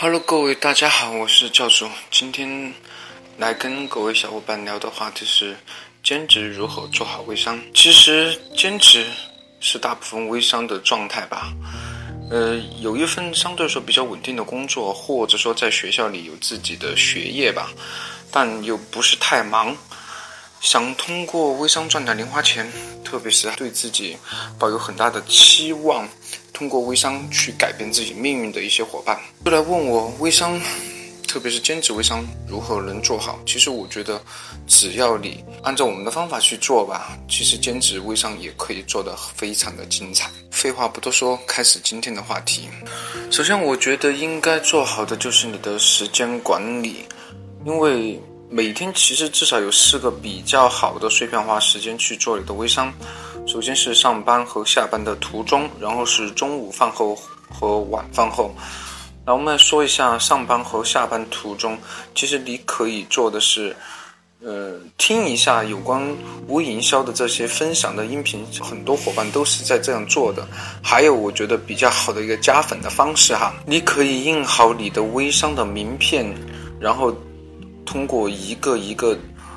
Hello，各位大家好，我是教主。今天来跟各位小伙伴聊的话题是兼职如何做好微商。其实兼职是大部分微商的状态吧。呃，有一份相对来说比较稳定的工作，或者说在学校里有自己的学业吧，但又不是太忙。想通过微商赚点零花钱，特别是对自己抱有很大的期望，通过微商去改变自己命运的一些伙伴，就来问我微商，特别是兼职微商如何能做好？其实我觉得，只要你按照我们的方法去做吧，其实兼职微商也可以做得非常的精彩。废话不多说，开始今天的话题。首先，我觉得应该做好的就是你的时间管理，因为。每天其实至少有四个比较好的碎片化时间去做你的微商，首先是上班和下班的途中，然后是中午饭后和晚饭后。那我们来说一下上班和下班途中，其实你可以做的是，呃，听一下有关微营销的这些分享的音频，很多伙伴都是在这样做的。还有我觉得比较好的一个加粉的方式哈，你可以印好你的微商的名片，然后。通过一个一个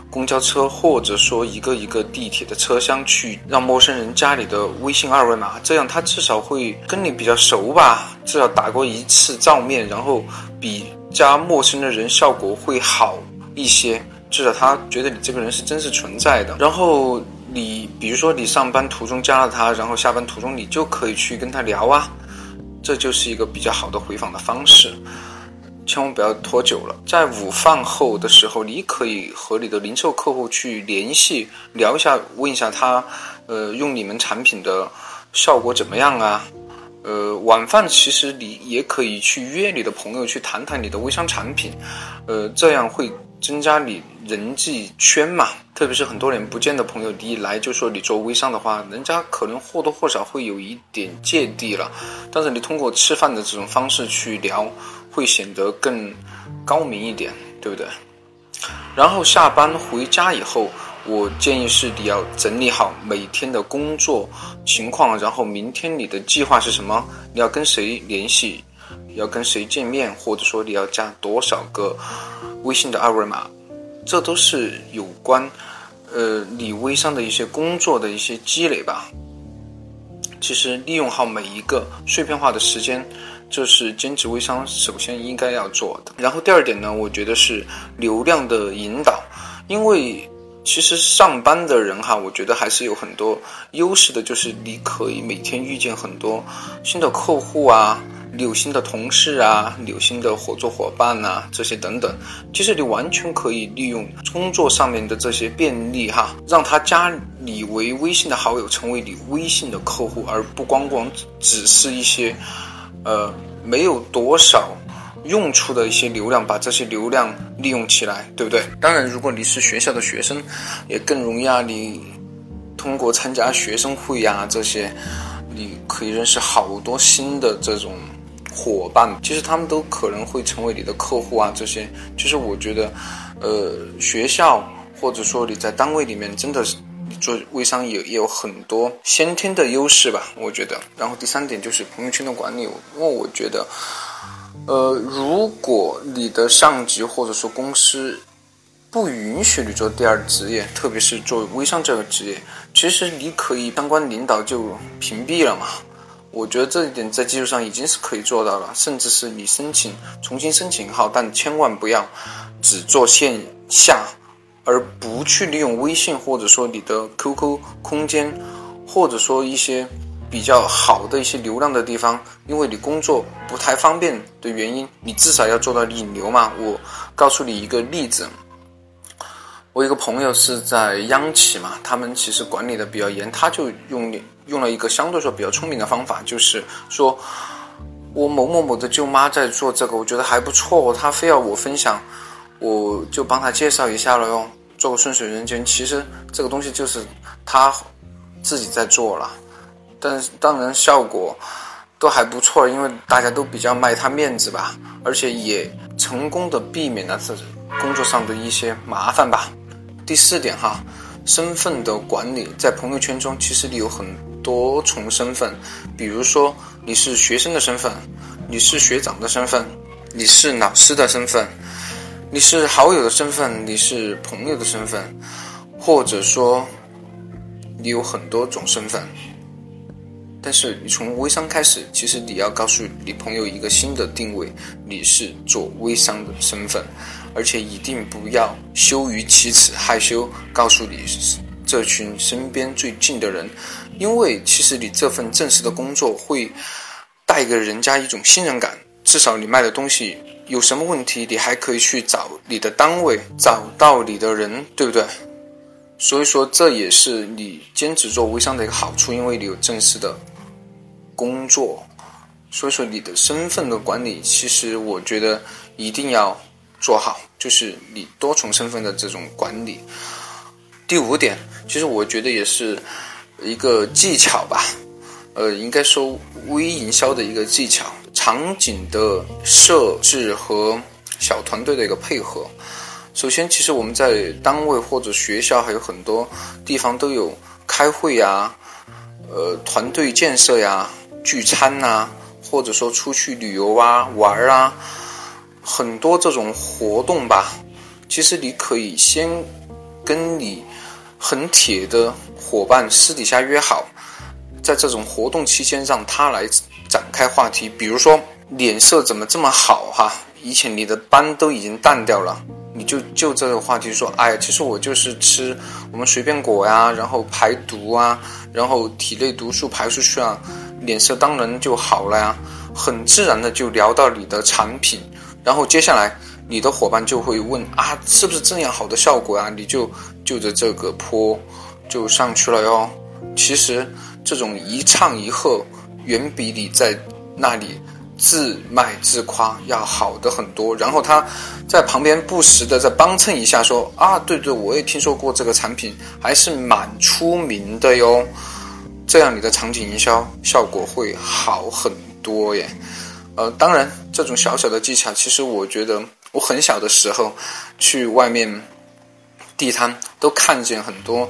公交车，或者说一个一个地铁的车厢去让陌生人加你的微信二维码，这样他至少会跟你比较熟吧，至少打过一次照面，然后比加陌生的人效果会好一些，至少他觉得你这个人是真实存在的。然后你比如说你上班途中加了他，然后下班途中你就可以去跟他聊啊，这就是一个比较好的回访的方式。千万不要拖久了，在午饭后的时候，你可以和你的零售客户去联系，聊一下，问一下他，呃，用你们产品的效果怎么样啊？呃，晚饭其实你也可以去约你的朋友去谈谈你的微商产品，呃，这样会增加你人际圈嘛。特别是很多年不见的朋友，你一来就说你做微商的话，人家可能或多或少会有一点芥蒂了。但是你通过吃饭的这种方式去聊。会显得更高明一点，对不对？然后下班回家以后，我建议是你要整理好每天的工作情况，然后明天你的计划是什么？你要跟谁联系？要跟谁见面？或者说你要加多少个微信的二维码？这都是有关呃你微商的一些工作的一些积累吧。其实利用好每一个碎片化的时间。这是兼职微商首先应该要做的。然后第二点呢，我觉得是流量的引导，因为其实上班的人哈，我觉得还是有很多优势的，就是你可以每天遇见很多新的客户啊，有新的同事啊，有新的合作伙伴呐，这些等等。其实你完全可以利用工作上面的这些便利哈，让他加你为微信的好友，成为你微信的客户，而不光光只是一些。呃，没有多少用处的一些流量，把这些流量利用起来，对不对？当然，如果你是学校的学生，也更容易啊。你通过参加学生会呀这些，你可以认识好多新的这种伙伴。其实他们都可能会成为你的客户啊。这些，其实我觉得，呃，学校或者说你在单位里面，真的是。做微商也也有很多先天的优势吧，我觉得。然后第三点就是朋友圈的管理，因为我觉得，呃，如果你的上级或者说公司不允许你做第二职业，特别是做微商这个职业，其实你可以相关领导就屏蔽了嘛。我觉得这一点在技术上已经是可以做到了，甚至是你申请重新申请号，但千万不要只做线下。而不去利用微信，或者说你的 QQ 空间，或者说一些比较好的一些流量的地方，因为你工作不太方便的原因，你至少要做到引流嘛。我告诉你一个例子，我一个朋友是在央企嘛，他们其实管理的比较严，他就用用了一个相对说比较聪明的方法，就是说我某某某的舅妈在做这个，我觉得还不错，他非要我分享。我就帮他介绍一下了哟，做个顺水人情。其实这个东西就是他自己在做了，但当然效果都还不错，因为大家都比较卖他面子吧，而且也成功的避免了这工作上的一些麻烦吧。第四点哈，身份的管理，在朋友圈中其实你有很多重身份，比如说你是学生的身份，你是学长的身份。你是老师的身份，你是好友的身份，你是朋友的身份，或者说你有很多种身份。但是你从微商开始，其实你要告诉你朋友一个新的定位，你是做微商的身份，而且一定不要羞于启齿、害羞告诉你这群身边最近的人，因为其实你这份正式的工作会带给人家一种信任感，至少你卖的东西有什么问题，你还可以去找你的单位，找到你的人，对不对？所以说这也是你兼职做微商的一个好处，因为你有正式的。工作，所以说你的身份的管理，其实我觉得一定要做好，就是你多重身份的这种管理。第五点，其实我觉得也是一个技巧吧，呃，应该说微营销的一个技巧，场景的设置和小团队的一个配合。首先，其实我们在单位或者学校还有很多地方都有开会呀，呃，团队建设呀。聚餐呐，或者说出去旅游啊、玩啊，很多这种活动吧。其实你可以先跟你很铁的伙伴私底下约好，在这种活动期间让他来展开话题。比如说脸色怎么这么好哈？以前你的斑都已经淡掉了，你就就这个话题说，哎呀，其实我就是吃我们随便果呀，然后排毒啊，然后体内毒素排出去啊。脸色当然就好了呀，很自然的就聊到你的产品，然后接下来你的伙伴就会问啊，是不是这样好的效果啊？你就就着这个坡就上去了哟。其实这种一唱一和，远比你在那里自卖自夸要好的很多。然后他在旁边不时的再帮衬一下，说啊，对对，我也听说过这个产品，还是蛮出名的哟。这样你的场景营销效果会好很多耶，呃，当然这种小小的技巧，其实我觉得我很小的时候去外面地摊都看见很多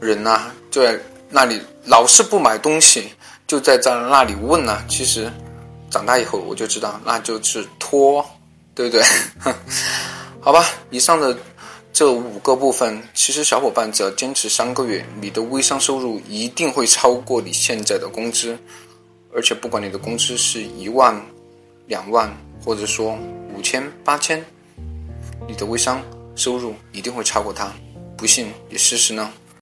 人呐，在那里老是不买东西，就在在那里问呐。其实长大以后我就知道，那就是拖，对不对？好吧，以上的。这五个部分，其实小伙伴只要坚持三个月，你的微商收入一定会超过你现在的工资，而且不管你的工资是一万、两万，或者说五千、八千，你的微商收入一定会超过他。不信你试试呢？